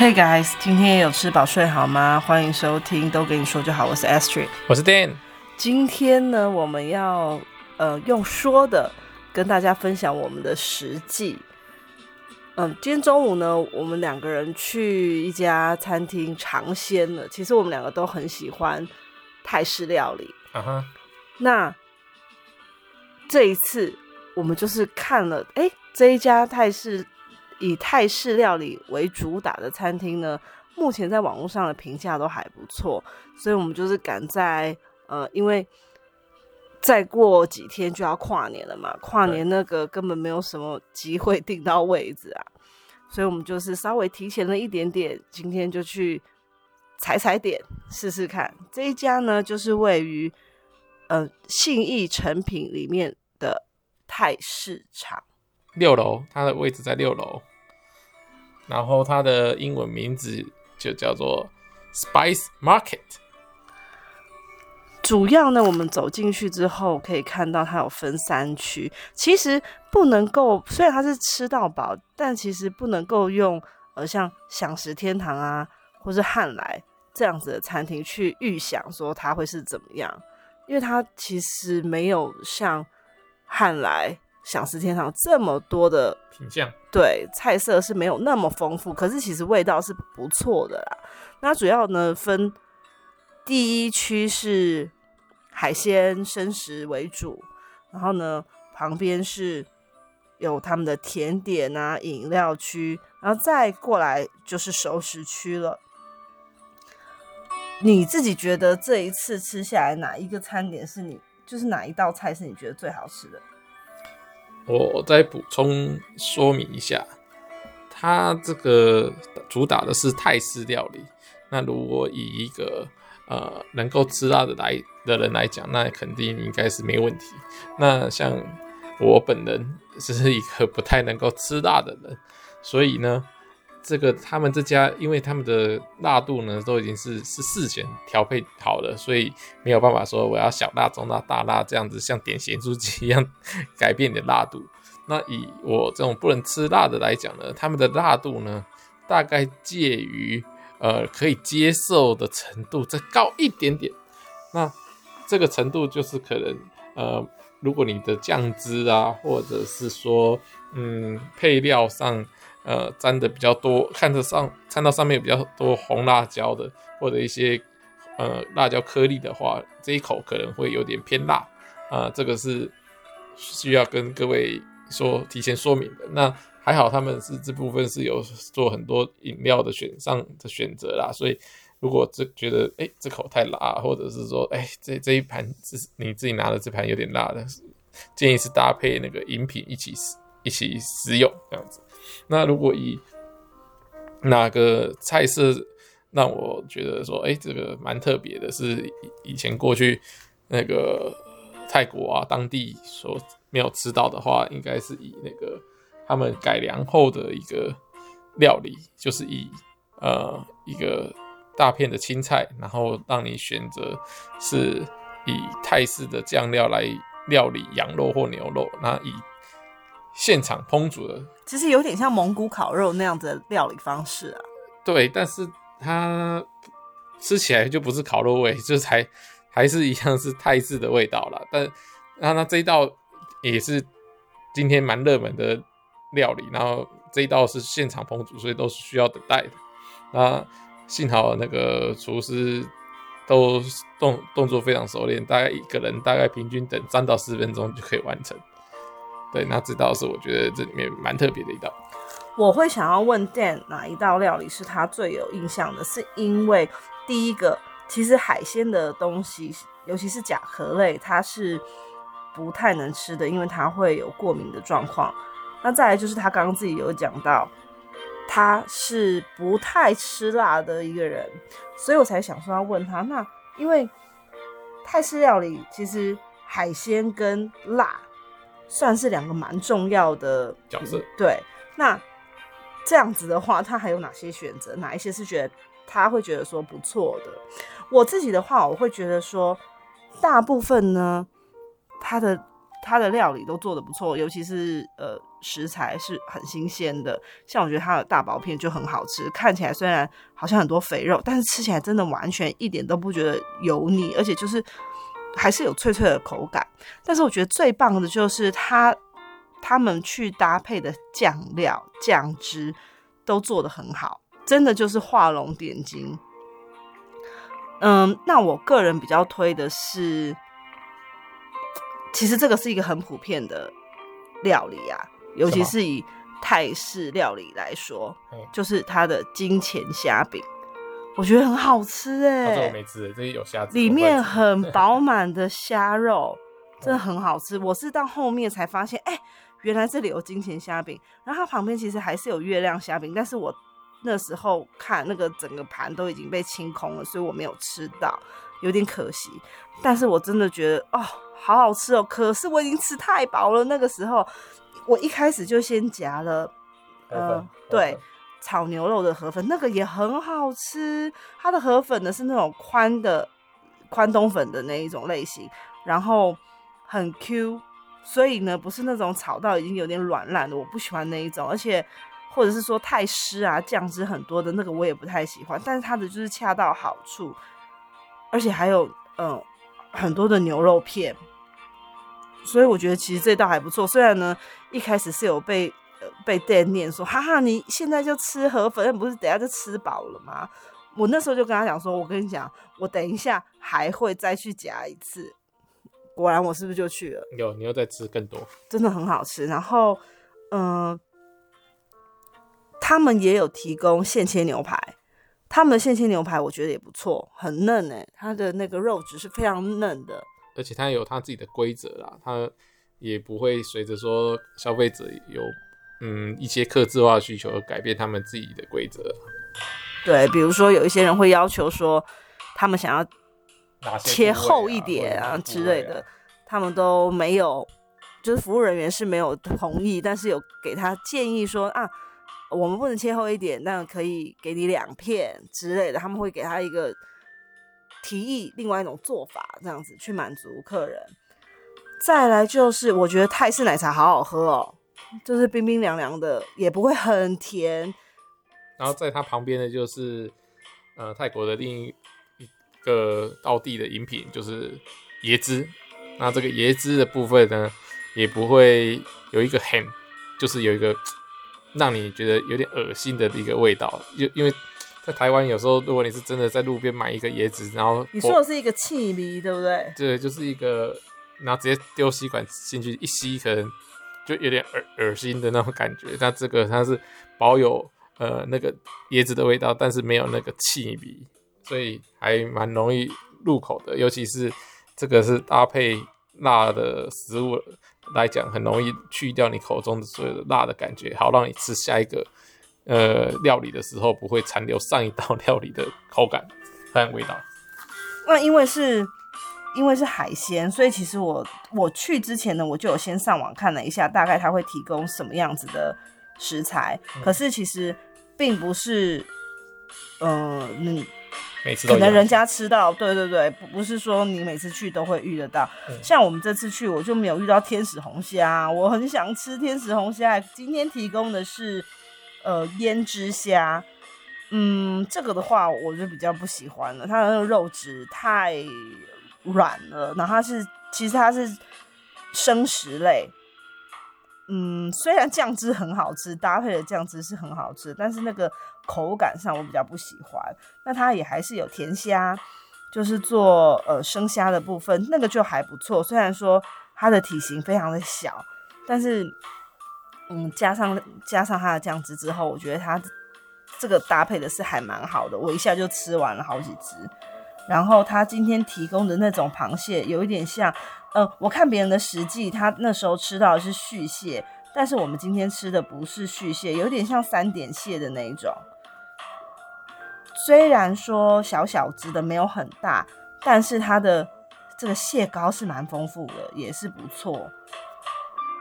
Hey guys，今天也有吃饱睡好吗？欢迎收听，都跟你说就好。我是 Astrid，我是 Dan。今天呢，我们要呃用说的跟大家分享我们的实际。嗯，今天中午呢，我们两个人去一家餐厅尝鲜了。其实我们两个都很喜欢泰式料理。啊哈。那这一次我们就是看了，哎、欸，这一家泰式。以泰式料理为主打的餐厅呢，目前在网络上的评价都还不错，所以我们就是赶在呃，因为再过几天就要跨年了嘛，跨年那个根本没有什么机会订到位置啊，所以我们就是稍微提前了一点点，今天就去踩踩点试试看。这一家呢，就是位于呃信义成品里面的泰市场六楼，它的位置在六楼。然后它的英文名字就叫做 Spice Market。主要呢，我们走进去之后可以看到它有分三区。其实不能够，虽然它是吃到饱，但其实不能够用呃像享食天堂啊，或是汉来这样子的餐厅去预想说它会是怎么样，因为它其实没有像汉来。饗食天堂这么多的品项，对，菜色是没有那么丰富，可是其实味道是不错的啦。那主要呢，分第一区是海鲜生食为主，然后呢旁边是有他们的甜点啊、饮料区，然后再过来就是熟食区了。你自己觉得这一次吃下来哪一个餐点是你，就是哪一道菜是你觉得最好吃的？我再补充说明一下，它这个主打的是泰式料理。那如果以一个呃能够吃辣的来的人来讲，那肯定应该是没问题。那像我本人是一个不太能够吃辣的人，所以呢。这个他们这家，因为他们的辣度呢都已经是是事前调配好了，所以没有办法说我要小辣、中辣、大辣这样子，像点咸酥鸡一样改变你的辣度。那以我这种不能吃辣的来讲呢，他们的辣度呢大概介于呃可以接受的程度再高一点点。那这个程度就是可能呃，如果你的酱汁啊，或者是说嗯配料上。呃，沾的比较多，看得上看到上面有比较多红辣椒的，或者一些呃辣椒颗粒的话，这一口可能会有点偏辣啊，这个是需要跟各位说提前说明的。那还好他们是这部分是有做很多饮料的选上的选择啦，所以如果这觉得哎这口太辣，或者是说哎这这一盘是你自己拿的这盘有点辣的，建议是搭配那个饮品一起一起食用这样子。那如果以哪个菜色让我觉得说，哎、这个蛮特别的，是以前过去那个泰国啊当地所没有吃到的话，应该是以那个他们改良后的一个料理，就是以呃一个大片的青菜，然后让你选择是以泰式的酱料来料理羊肉或牛肉，那以。现场烹煮的，其实有点像蒙古烤肉那样子的料理方式啊。对，但是它吃起来就不是烤肉味，就是还还是一样是泰式的味道啦。但那那这一道也是今天蛮热门的料理，然后这一道是现场烹煮，所以都是需要等待的。那幸好那个厨师都动动作非常熟练，大概一个人大概平均等三到四分钟就可以完成。对，那这道是我觉得这里面蛮特别的一道。我会想要问 Dan 哪一道料理是他最有印象的，是因为第一个，其实海鲜的东西，尤其是甲壳类，它是不太能吃的，因为它会有过敏的状况。那再来就是他刚刚自己有讲到，他是不太吃辣的一个人，所以我才想说要问他。那因为泰式料理其实海鲜跟辣。算是两个蛮重要的角色。对，那这样子的话，他还有哪些选择？哪一些是觉得他会觉得说不错的？我自己的话，我会觉得说，大部分呢，他的他的料理都做的不错，尤其是呃食材是很新鲜的，像我觉得它的大薄片就很好吃，看起来虽然好像很多肥肉，但是吃起来真的完全一点都不觉得油腻，而且就是还是有脆脆的口感。但是我觉得最棒的就是它他们去搭配的酱料酱汁都做得很好，真的就是画龙点睛。嗯，那我个人比较推的是，其实这个是一个很普遍的料理啊。尤其是以泰式料理来说，就是它的金钱虾饼，我觉得很好吃哎、欸。这我没吃，这有虾子，里面很饱满的虾肉，真的很好吃。我是到后面才发现，哎、欸，原来这里有金钱虾饼，然后它旁边其实还是有月亮虾饼，但是我那时候看那个整个盘都已经被清空了，所以我没有吃到，有点可惜。但是我真的觉得哦，好好吃哦，可是我已经吃太饱了，那个时候。我一开始就先夹了，呃，对，炒牛肉的河粉，那个也很好吃。它的河粉呢是那种宽的宽冬粉的那一种类型，然后很 Q，所以呢不是那种炒到已经有点软烂的，我不喜欢那一种。而且或者是说太湿啊，酱汁很多的那个我也不太喜欢。但是它的就是恰到好处，而且还有嗯、很多的牛肉片。所以我觉得其实这道还不错，虽然呢一开始是有被被 Dan 念说，哈哈，你现在就吃河粉，不是等下就吃饱了吗？我那时候就跟他讲说，我跟你讲，我等一下还会再去夹一次。果然我是不是就去了？有，你又再吃更多，真的很好吃。然后，嗯、呃，他们也有提供现切牛排，他们的现切牛排我觉得也不错，很嫩诶、欸，它的那个肉质是非常嫩的。而且它有它自己的规则啦，它也不会随着说消费者有嗯一些客制化需求而改变他们自己的规则。对，比如说有一些人会要求说，他们想要切厚一点啊之类的，他们都没有，就是服务人员是没有同意，但是有给他建议说啊，我们不能切厚一点，但可以给你两片之类的，他们会给他一个。提议另外一种做法，这样子去满足客人。再来就是，我觉得泰式奶茶好好喝哦，就是冰冰凉凉的，也不会很甜。然后在它旁边的就是，呃，泰国的另一个道地的饮品就是椰汁。那这个椰汁的部分呢，也不会有一个很，就是有一个让你觉得有点恶心的一个味道，因因为。在台湾，有时候如果你是真的在路边买一个椰子，然后你说的是一个气梨，对不对？对，就是一个，然后直接丢吸管进去一吸，可能就有点恶恶心的那种感觉。那这个它是保有呃那个椰子的味道，但是没有那个气梨，所以还蛮容易入口的。尤其是这个是搭配辣的食物来讲，很容易去掉你口中的所有的辣的感觉，好让你吃下一个。呃，料理的时候不会残留上一道料理的口感和味道。那因为是，因为是海鲜，所以其实我我去之前呢，我就有先上网看了一下，大概他会提供什么样子的食材。嗯、可是其实并不是，嗯、呃，你每次都可能人家吃到，对对对，不不是说你每次去都会遇得到。嗯、像我们这次去，我就没有遇到天使红虾，我很想吃天使红虾，今天提供的是。呃，胭脂虾，嗯，这个的话我就比较不喜欢了，它的那个肉质太软了，然后它是其实它是生食类，嗯，虽然酱汁很好吃，搭配的酱汁是很好吃，但是那个口感上我比较不喜欢。那它也还是有甜虾，就是做呃生虾的部分，那个就还不错，虽然说它的体型非常的小，但是。嗯，加上加上它的酱汁之后，我觉得它这个搭配的是还蛮好的，我一下就吃完了好几只。然后他今天提供的那种螃蟹，有一点像，呃，我看别人的食记，他那时候吃到的是续蟹，但是我们今天吃的不是续蟹，有点像三点蟹的那一种。虽然说小小只的没有很大，但是它的这个蟹膏是蛮丰富的，也是不错。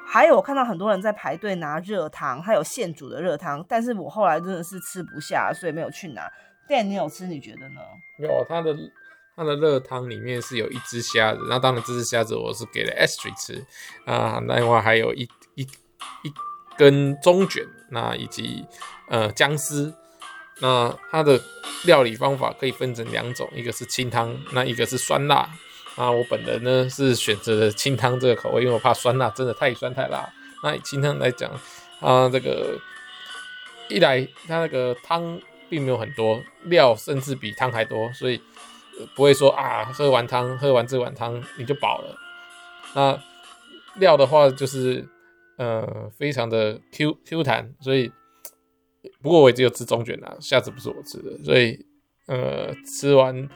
还有我看到很多人在排队拿热汤，还有现煮的热汤，但是我后来真的是吃不下，所以没有去拿。店你有吃？你觉得呢？有，它的它的热汤里面是有一只虾子，那当然这只虾子我是给了 Astrid 吃啊，另外还有一一一根中卷，那以及呃姜丝，那它的料理方法可以分成两种，一个是清汤，那一个是酸辣。那我本人呢是选择了清汤这个口味，因为我怕酸辣真的太酸太辣。那以清汤来讲，啊这个一来它那个汤并没有很多，料甚至比汤还多，所以不会说啊喝完汤喝完这碗汤你就饱了。那料的话就是呃非常的 Q Q 弹，所以不过我也只有吃中卷啦，下次不是我吃的，所以呃吃完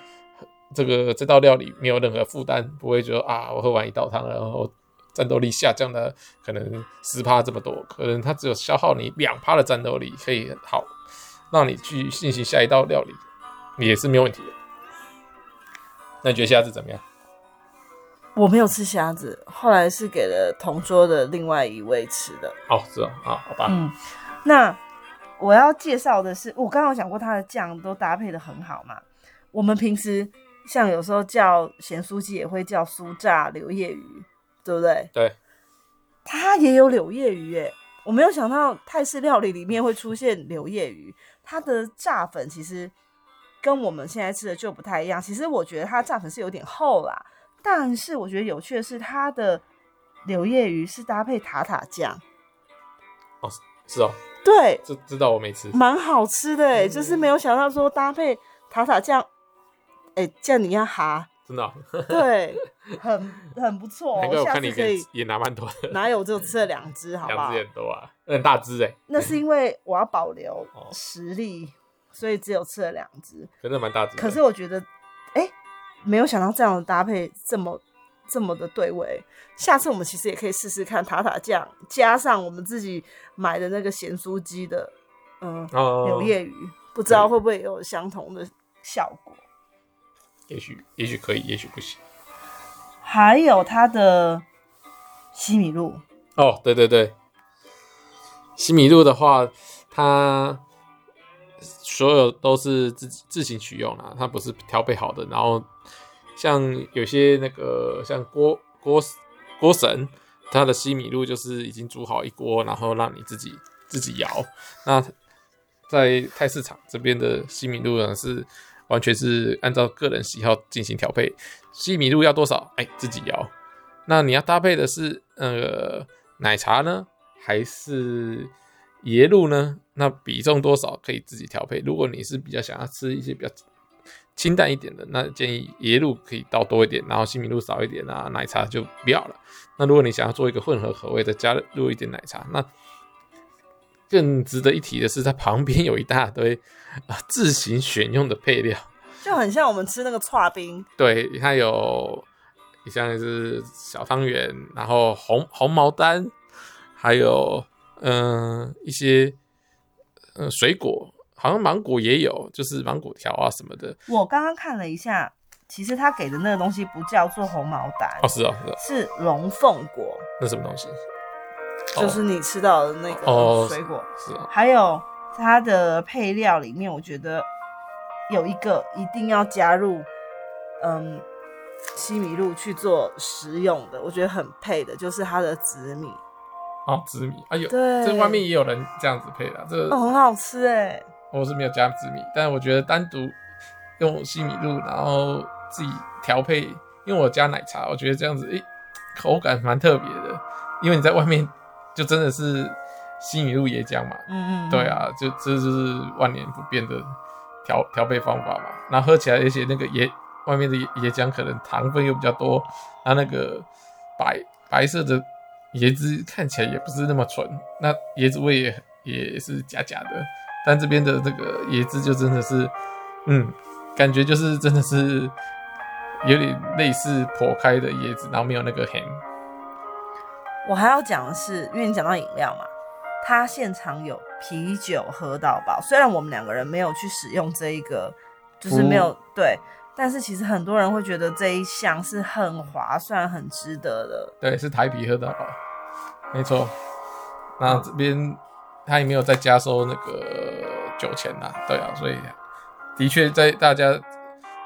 这个这道料理没有任何负担，不会觉得啊我喝完一道汤然后战斗力下降了可能十趴这么多，可能它只有消耗你两趴的战斗力，可以好让你去进行下一道料理也是没有问题的。那你觉得虾子怎么样？我没有吃虾子，后来是给了同桌的另外一位吃的。哦，是哦，啊，好吧。嗯，那我要介绍的是，我刚刚有讲过它的酱都搭配的很好嘛。我们平时像有时候叫咸酥鸡，也会叫酥炸柳叶鱼，对不对？对。它也有柳叶鱼耶，我没有想到泰式料理里面会出现柳叶鱼。它的炸粉其实跟我们现在吃的就不太一样。其实我觉得它的炸粉是有点厚啦。但是我觉得有趣的是，它的柳叶鱼是搭配塔塔酱。哦，是哦，对，知知道我没吃，蛮好吃的就是没有想到说搭配塔塔酱，哎、欸，这样你要哈，真的、哦，对，很很不错、哦。我看你可以也拿蛮多的，哪有就吃了两只，好不好？两只很多啊，很大只哎。那是因为我要保留实力，哦、所以只有吃了两只，真的蛮大只。可是我觉得，哎、欸。没有想到这样的搭配这么这么的对味，下次我们其实也可以试试看塔塔酱加上我们自己买的那个咸酥鸡的，嗯，哦、柳叶鱼，不知道会不会有相同的效果？也许也许可以，也许不行。还有它的西米露哦，对对对，西米露的话，它。所有都是自自行取用啦，它不是调配好的。然后像有些那个像锅锅锅神，它的西米露就是已经煮好一锅，然后让你自己自己摇。那在泰市场这边的西米露呢，是完全是按照个人喜好进行调配，西米露要多少，哎，自己摇。那你要搭配的是那个奶茶呢，还是？椰露呢？那比重多少可以自己调配。如果你是比较想要吃一些比较清淡一点的，那建议椰露可以倒多一点，然后西米露少一点啊，奶茶就不要了。那如果你想要做一个混合口味的，加入一点奶茶，那更值得一提的是，它旁边有一大堆 啊自行选用的配料，就很像我们吃那个剉冰。对，它有像是小汤圆，然后红红毛丹，还有。嗯、呃，一些呃水果，好像芒果也有，就是芒果条啊什么的。我刚刚看了一下，其实他给的那个东西不叫做红毛丹哦是哦，是哦，是龙凤果。那什么东西？就是你吃到的那个水果。哦、是啊。还有它的配料里面，我觉得有一个一定要加入，嗯，西米露去做食用的，我觉得很配的，就是它的紫米。哦，紫米，哎呦，对这外面也有人这样子配的，这很好吃哎。我是没有加紫米，但是我觉得单独用西米露，然后自己调配，因为我加奶茶，我觉得这样子，哎，口感蛮特别的。因为你在外面就真的是西米露椰浆嘛，嗯嗯，对啊，就这就是万年不变的调调配方法嘛。然后喝起来，而且那个椰外面的椰浆可能糖分又比较多，它那个白白色的。椰汁看起来也不是那么纯，那椰子味也也是假假的，但这边的这个椰汁就真的是，嗯，感觉就是真的是有点类似剖开的椰子，然后没有那个咸。我还要讲的是，因为你讲到饮料嘛，他现场有啤酒喝到饱，虽然我们两个人没有去使用这一个，就是没有、嗯、对。但是其实很多人会觉得这一项是很划算、很值得的。对，是台啤喝到饱，没错。那这边他也没有再加收那个酒钱呐，对啊，所以的确在大家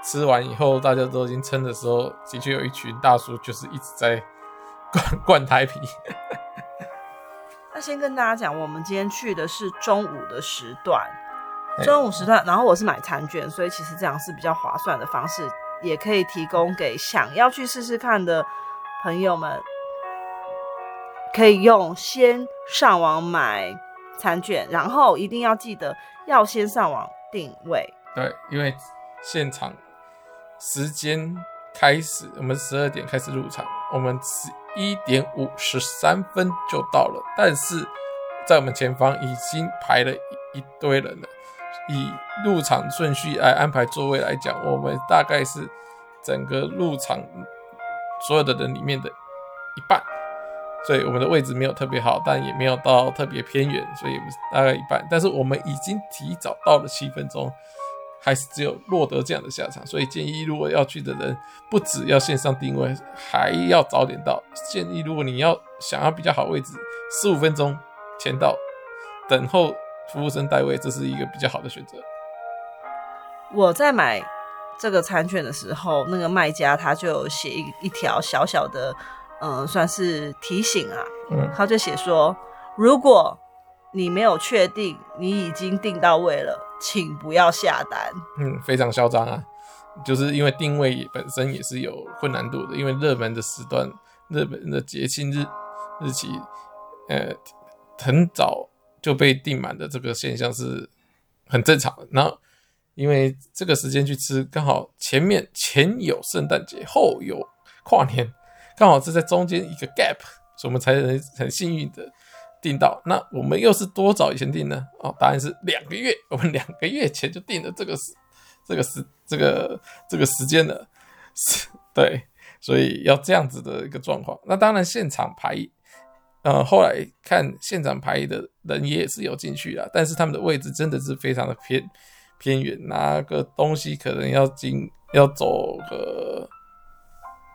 吃完以后，大家都已经撑的时候，的确有一群大叔就是一直在灌灌胎皮。那先跟大家讲，我们今天去的是中午的时段，中午时段，然后我是买餐券，所以其实这样是比较划算的方式，也可以提供给想要去试试看的朋友们，可以用先上网买餐券，然后一定要记得要先上网定位。对，因为现场时间开始，我们十二点开始入场，我们十一点五十三分就到了，但是在我们前方已经排了一堆人了。以入场顺序来安排座位来讲，我们大概是整个入场所有的人里面的一半。所以我们的位置没有特别好，但也没有到特别偏远，所以大概一半。但是我们已经提早到了七分钟，还是只有落得这样的下场。所以建议如果要去的人，不只要线上定位，还要早点到。建议如果你要想要比较好位置，十五分钟前到，等候服务生带位，这是一个比较好的选择。我在买这个餐券的时候，那个卖家他就写一一条小小的。嗯，算是提醒啊。嗯，他就写说，如果你没有确定你已经订到位了，请不要下单。嗯，非常嚣张啊，就是因为定位本身也是有困难度的，因为热门的时段、热门的节庆日日期，呃，很早就被订满的这个现象是很正常的。然后，因为这个时间去吃，刚好前面前有圣诞节，后有跨年。刚好是在中间一个 gap，所以我们才能很幸运的订到。那我们又是多早以前订呢？哦，答案是两个月，我们两个月前就订了这个时、这个时、这个这个时间了。对，所以要这样子的一个状况。那当然现场排，呃，后来看现场排的人也是有进去啊，但是他们的位置真的是非常的偏偏远，拿个东西可能要经要走个，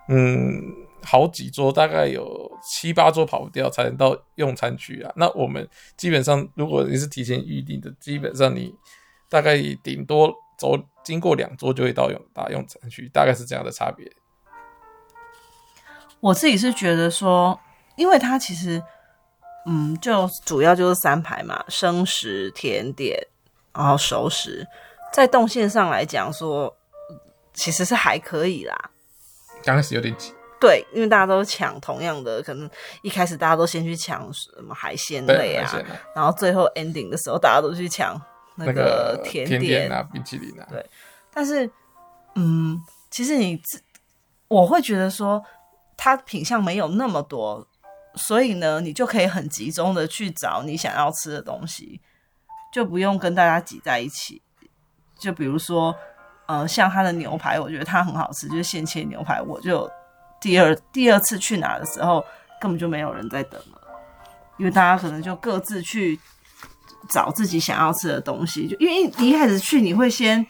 嗯。好几桌，大概有七八桌跑不掉，才能到用餐区啊。那我们基本上，如果你是提前预定的，基本上你大概顶多走经过两桌就会到用大用餐区，大概是这样的差别。我自己是觉得说，因为它其实，嗯，就主要就是三排嘛，生食、甜点，然后熟食，在动线上来讲说，其实是还可以啦。刚开始有点挤。对，因为大家都抢同样的，可能一开始大家都先去抢什么海鲜类啊，啊然后最后 ending 的时候，大家都去抢那个甜点，啊、冰淇淋啊。对，但是，嗯，其实你自我会觉得说，它品相没有那么多，所以呢，你就可以很集中的去找你想要吃的东西，就不用跟大家挤在一起。就比如说，呃，像它的牛排，我觉得它很好吃，就是现切牛排，我就。第二第二次去哪的时候，根本就没有人在等了，因为大家可能就各自去找自己想要吃的东西。就因为你一开始去，你会先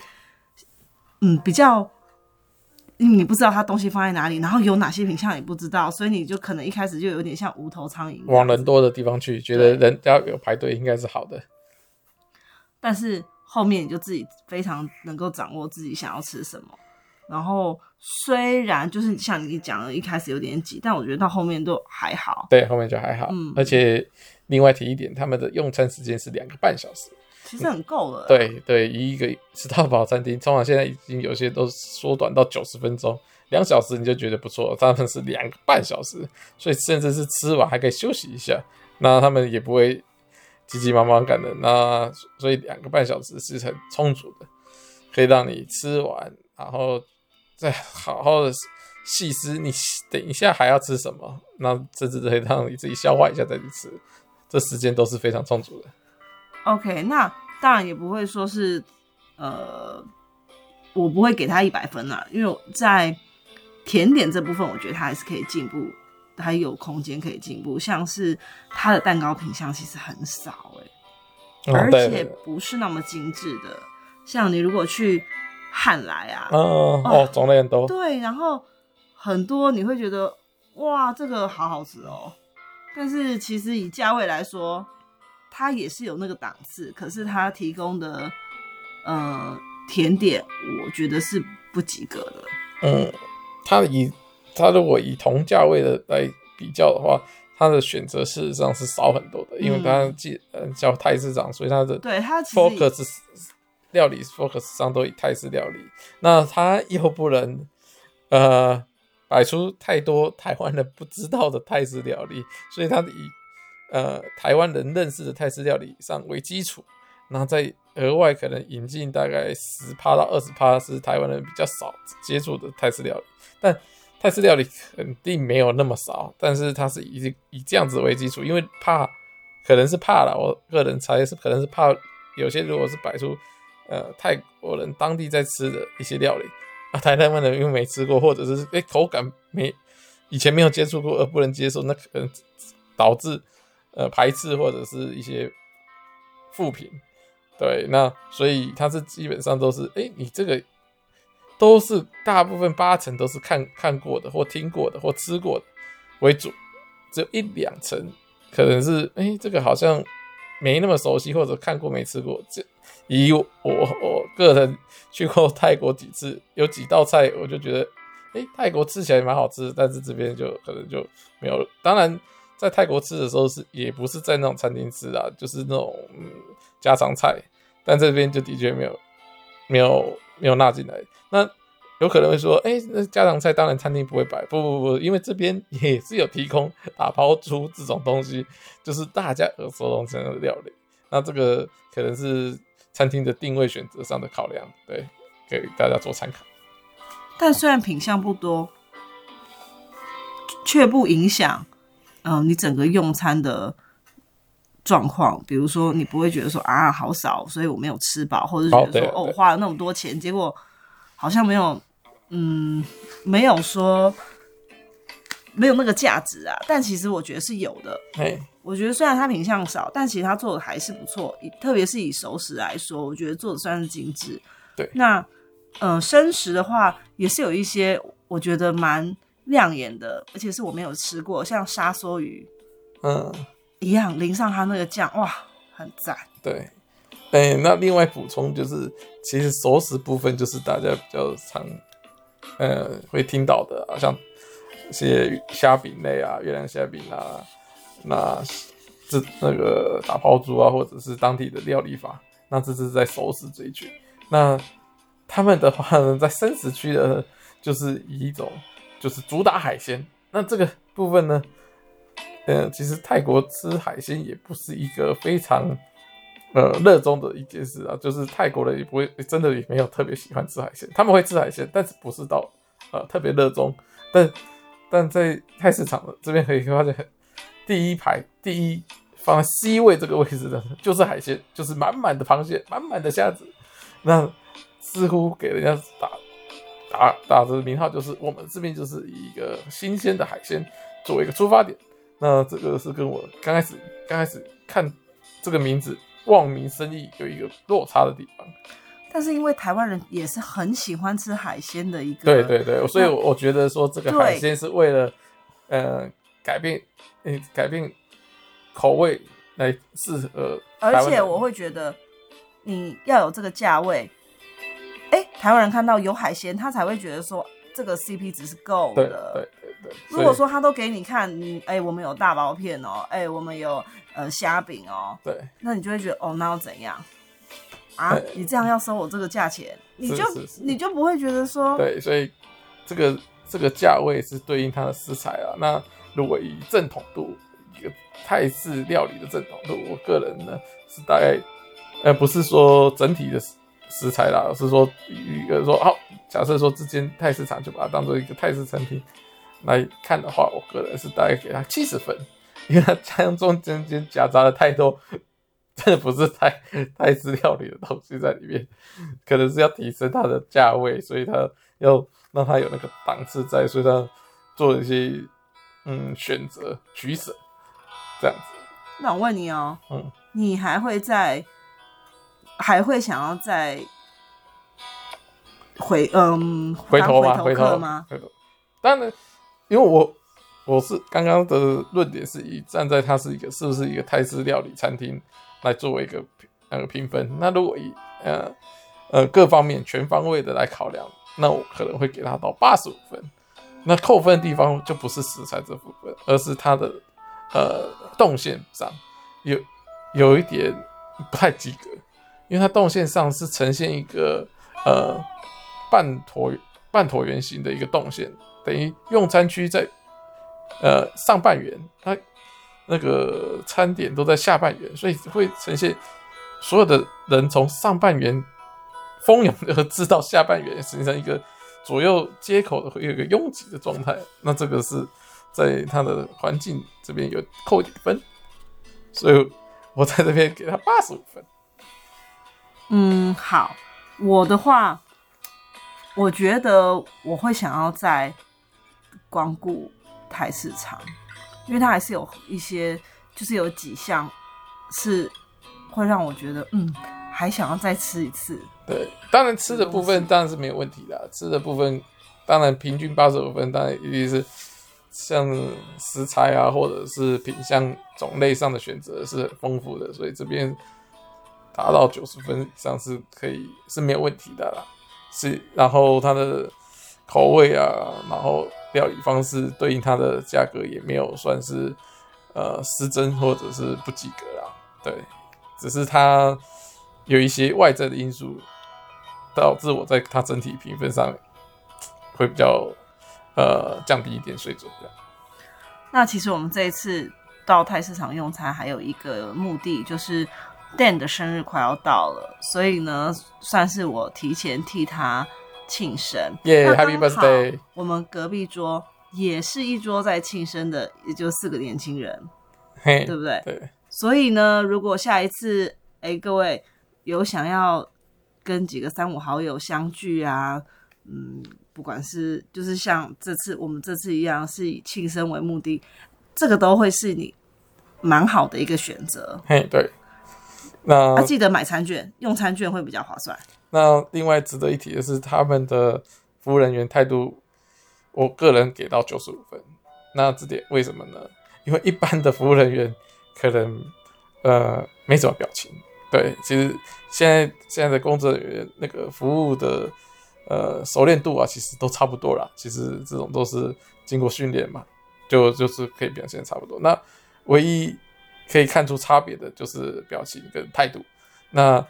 嗯比较，你不知道他东西放在哪里，然后有哪些品相你不知道，所以你就可能一开始就有点像无头苍蝇，往人多的地方去，觉得人家有排队应该是好的。但是后面你就自己非常能够掌握自己想要吃什么。然后虽然就是像你讲的，一开始有点挤，但我觉得到后面都还好。对，后面就还好。嗯，而且另外提一点，他们的用餐时间是两个半小时，其实很够了。对对，一个 吃到饱餐厅，通常现在已经有些都缩短到九十分钟，两小时你就觉得不错。他们是两个半小时，所以甚至是吃完还可以休息一下，那他们也不会急急忙忙赶的。那所以两个半小时是很充足的，可以让你吃完，然后。再好好的细思，你等一下还要吃什么？那甚至可以让你自己消化一下再去吃，这时间都是非常充足的。OK，那当然也不会说是，呃，我不会给他一百分啦，因为在甜点这部分，我觉得他还是可以进步，还有空间可以进步。像是他的蛋糕品相其实很少哎、欸，而且不是那么精致的，像你如果去。汉来啊，嗯、哦，种类很多，对，然后很多你会觉得哇，这个好好吃哦，但是其实以价位来说，它也是有那个档次，可是它提供的呃甜点，我觉得是不及格的。嗯，它以它如果以同价位的来比较的话，它的选择事实上是少很多的，因为它既呃叫泰式场，所以它的对它 focus 料理 focus 上都以泰式料理，那它又不能呃摆出太多台湾人不知道的泰式料理，所以它以呃台湾人认识的泰式料理上为基础，然后再额外可能引进大概十趴到二十趴是台湾人比较少接触的泰式料理，但泰式料理肯定没有那么少，但是它是以以这样子为基础，因为怕可能是怕了，我个人猜是可能是怕有些如果是摆出呃泰国人当地在吃的一些料理啊，台湾人因为没吃过，或者是诶、口感没以前没有接触过而不能接受，那可能导致呃排斥或者是一些负评。对，那所以它是基本上都是诶、你这个。都是大部分八成都是看看过的或听过的或吃过的为主，只有一两成可能是哎、这个好像没那么熟悉或者看过没吃过。这以我我个人去过泰国几次，有几道菜我就觉得哎、泰国吃起来蛮好吃，但是这边就可能就没有。当然，在泰国吃的时候是也不是在那种餐厅吃啊，就是那种、家常菜，但这边就的确没有没有。没有纳进来，那有可能会说，哎、欸，那家常菜当然餐厅不会摆，不不不，因为这边也是有提供打抛出这种东西，就是大家耳熟能详的料理。那这个可能是餐厅的定位选择上的考量，对，给大家做参考。但虽然品相不多，却不影响，嗯、呃，你整个用餐的。状况，比如说你不会觉得说啊好少，所以我没有吃饱，或者是觉得说哦我花了那么多钱，结果好像没有，嗯，没有说没有那个价值啊。但其实我觉得是有的。嘿我觉得虽然它品相少，但其实它做的还是不错，特别是以熟食来说，我觉得做的算是精致。对，那嗯、呃，生食的话也是有一些我觉得蛮亮眼的，而且是我没有吃过，像沙梭鱼，嗯。一样淋上它那个酱，哇，很赞。对，哎、欸，那另外补充就是，其实熟食部分就是大家比较常，呃，会听到的，好像一些虾饼类啊，月亮虾饼啊，那这那个打抛猪啊，或者是当地的料理法，那这是在熟食这一区。那他们的话呢，在生食区的，就是以一种就是主打海鲜。那这个部分呢？嗯，其实泰国吃海鲜也不是一个非常呃热衷的一件事啊，就是泰国人也不会真的也没有特别喜欢吃海鲜，他们会吃海鲜，但是不是到呃特别热衷。但但在菜市场的这边可以发现，第一排第一放在 C 位这个位置的就是海鲜，就是满满的螃蟹，满满的虾子，那似乎给人家打打打着名号，就是我们这边就是以一个新鲜的海鲜作为一个出发点。那这个是跟我刚开始刚开始看这个名字望民生意有一个落差的地方，但是因为台湾人也是很喜欢吃海鲜的一个，对对对，所以我觉得说这个海鲜是为了呃改变呃改变口味来适合，而且我会觉得你要有这个价位，哎、欸，台湾人看到有海鲜，他才会觉得说这个 CP 值是够的。对对如果说他都给你看，你哎、欸，我们有大薄片哦，哎、欸，我们有呃虾饼哦，对，那你就会觉得哦，那要怎样啊？欸、你这样要收我这个价钱，你就你就不会觉得说对，所以这个这个价位是对应它的食材啊。那如果以正统度，一个泰式料理的正统度，我个人呢是大概呃不是说整体的食材啦，而是说一个说好，假设说这间泰式场就把它当做一个泰式餐厅。来看的话，我个人是大概给他七十分，因为它当中间间夹杂了太多，真的不是太太式料理的东西在里面，可能是要提升它的价位，所以他要让它有那个档次在，所以他做一些嗯选择取舍这样子。那我问你哦，嗯，你还会在还会想要再回嗯回头吗？回头吗？回头，当然。因为我我是刚刚的论点是以站在它是一个是不是一个泰式料理餐厅来作为一个那个评分。那如果以呃呃各方面全方位的来考量，那我可能会给它到八十五分。那扣分的地方就不是食材这部分，而是它的呃动线上有有一点不太及格，因为它动线上是呈现一个呃半椭半椭圆形的一个动线，等于用餐区在呃上半圆，它那个餐点都在下半圆，所以会呈现所有的人从上半圆蜂拥而至到下半圆，形成一个左右接口的会有一个拥挤的状态。那这个是在它的环境这边有扣一点分，所以我在这边给他八十五分。嗯，好，我的话，我觉得我会想要在光顾台市场，因为它还是有一些，就是有几项是会让我觉得，嗯，还想要再吃一次。对，当然吃的部分当然是没有问题的，吃的部分当然平均八十五分，当然一定是像食材啊，或者是品相种类上的选择是很丰富的，所以这边。达到九十分以上是可以是没有问题的啦，是，然后它的口味啊，然后料理方式对应它的价格也没有算是呃失真或者是不及格啦，对，只是它有一些外在的因素导致我在它整体评分上会比较呃降低一点水准的。那其实我们这一次到泰市场用餐还有一个目的就是。Dan 的生日快要到了，所以呢，算是我提前替他庆生。耶，Happy Birthday！我们隔壁桌也是一桌在庆生的，也就四个年轻人，嘿，对不对？对。所以呢，如果下一次，哎，各位有想要跟几个三五好友相聚啊，嗯，不管是就是像这次我们这次一样，是以庆生为目的，这个都会是你蛮好的一个选择。嘿，对。那、啊、记得买餐券，用餐券会比较划算。那另外值得一提的是，他们的服务人员态度，我个人给到九十五分。那这点为什么呢？因为一般的服务人员可能呃没什么表情。对，其实现在现在的工作人员那个服务的呃熟练度啊，其实都差不多啦。其实这种都是经过训练嘛，就就是可以表现差不多。那唯一。可以看出差别的就是表情跟态度。那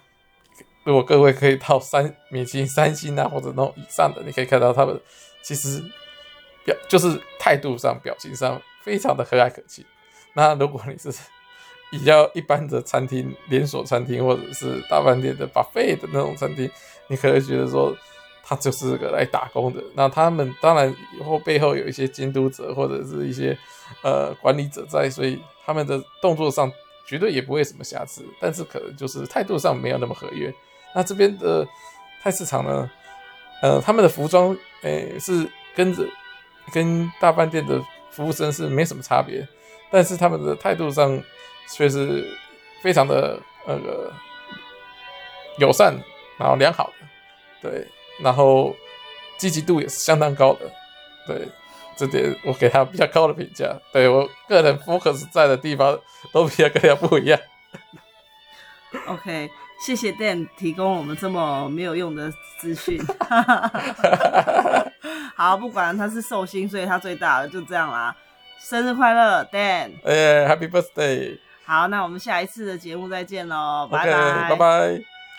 如果各位可以到三米其林三星啊，或者那种以上的，你可以看到他们其实表就是态度上、表情上非常的和蔼可亲。那如果你是比较一般的餐厅、连锁餐厅或者是大饭店的 buffet 的那种餐厅，你可能觉得说他就是个来打工的。那他们当然以后背后有一些监督者或者是一些呃管理者在，所以。他们的动作上绝对也不会什么瑕疵，但是可能就是态度上没有那么和悦。那这边的泰市场呢，呃，他们的服装诶、是跟着跟大饭店的服务生是没什么差别，但是他们的态度上却是非常的那个友善，然后良好的，对，然后积极度也是相当高的，对。这点我给他比较高的评价，对我个人 focus 在的地方都比较跟他不一样。OK，谢谢 Dan 提供我们这么没有用的资讯。好，不管他是寿星，所以他最大的就这样啦。生日快乐，Dan！哎，Happy Birthday！好，那我们下一次的节目再见喽，拜拜，拜拜。